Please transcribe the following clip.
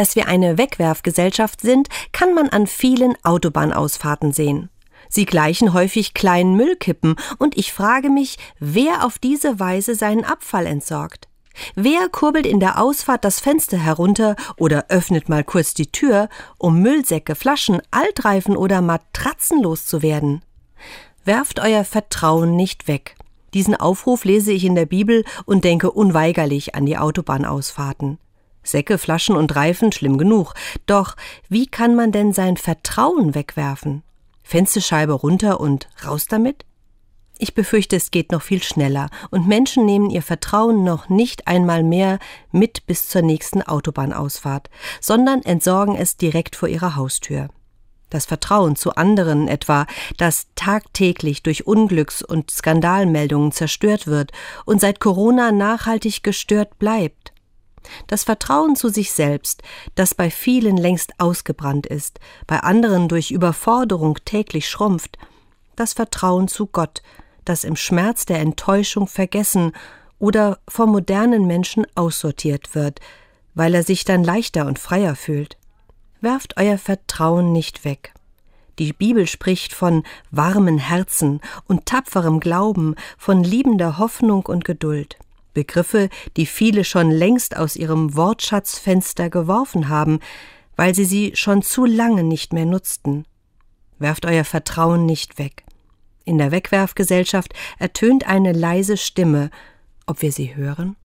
Dass wir eine Wegwerfgesellschaft sind, kann man an vielen Autobahnausfahrten sehen. Sie gleichen häufig kleinen Müllkippen, und ich frage mich, wer auf diese Weise seinen Abfall entsorgt. Wer kurbelt in der Ausfahrt das Fenster herunter oder öffnet mal kurz die Tür, um Müllsäcke, Flaschen, Altreifen oder Matratzen loszuwerden? Werft euer Vertrauen nicht weg. Diesen Aufruf lese ich in der Bibel und denke unweigerlich an die Autobahnausfahrten. Säcke, Flaschen und Reifen schlimm genug. Doch wie kann man denn sein Vertrauen wegwerfen? Fensterscheibe runter und raus damit? Ich befürchte, es geht noch viel schneller, und Menschen nehmen ihr Vertrauen noch nicht einmal mehr mit bis zur nächsten Autobahnausfahrt, sondern entsorgen es direkt vor ihrer Haustür. Das Vertrauen zu anderen etwa, das tagtäglich durch Unglücks- und Skandalmeldungen zerstört wird und seit Corona nachhaltig gestört bleibt. Das Vertrauen zu sich selbst, das bei vielen längst ausgebrannt ist, bei anderen durch Überforderung täglich schrumpft, das Vertrauen zu Gott, das im Schmerz der Enttäuschung vergessen oder vom modernen Menschen aussortiert wird, weil er sich dann leichter und freier fühlt. Werft euer Vertrauen nicht weg. Die Bibel spricht von warmen Herzen und tapferem Glauben, von liebender Hoffnung und Geduld. Begriffe, die viele schon längst aus ihrem Wortschatzfenster geworfen haben, weil sie sie schon zu lange nicht mehr nutzten. Werft euer Vertrauen nicht weg. In der Wegwerfgesellschaft ertönt eine leise Stimme, ob wir sie hören?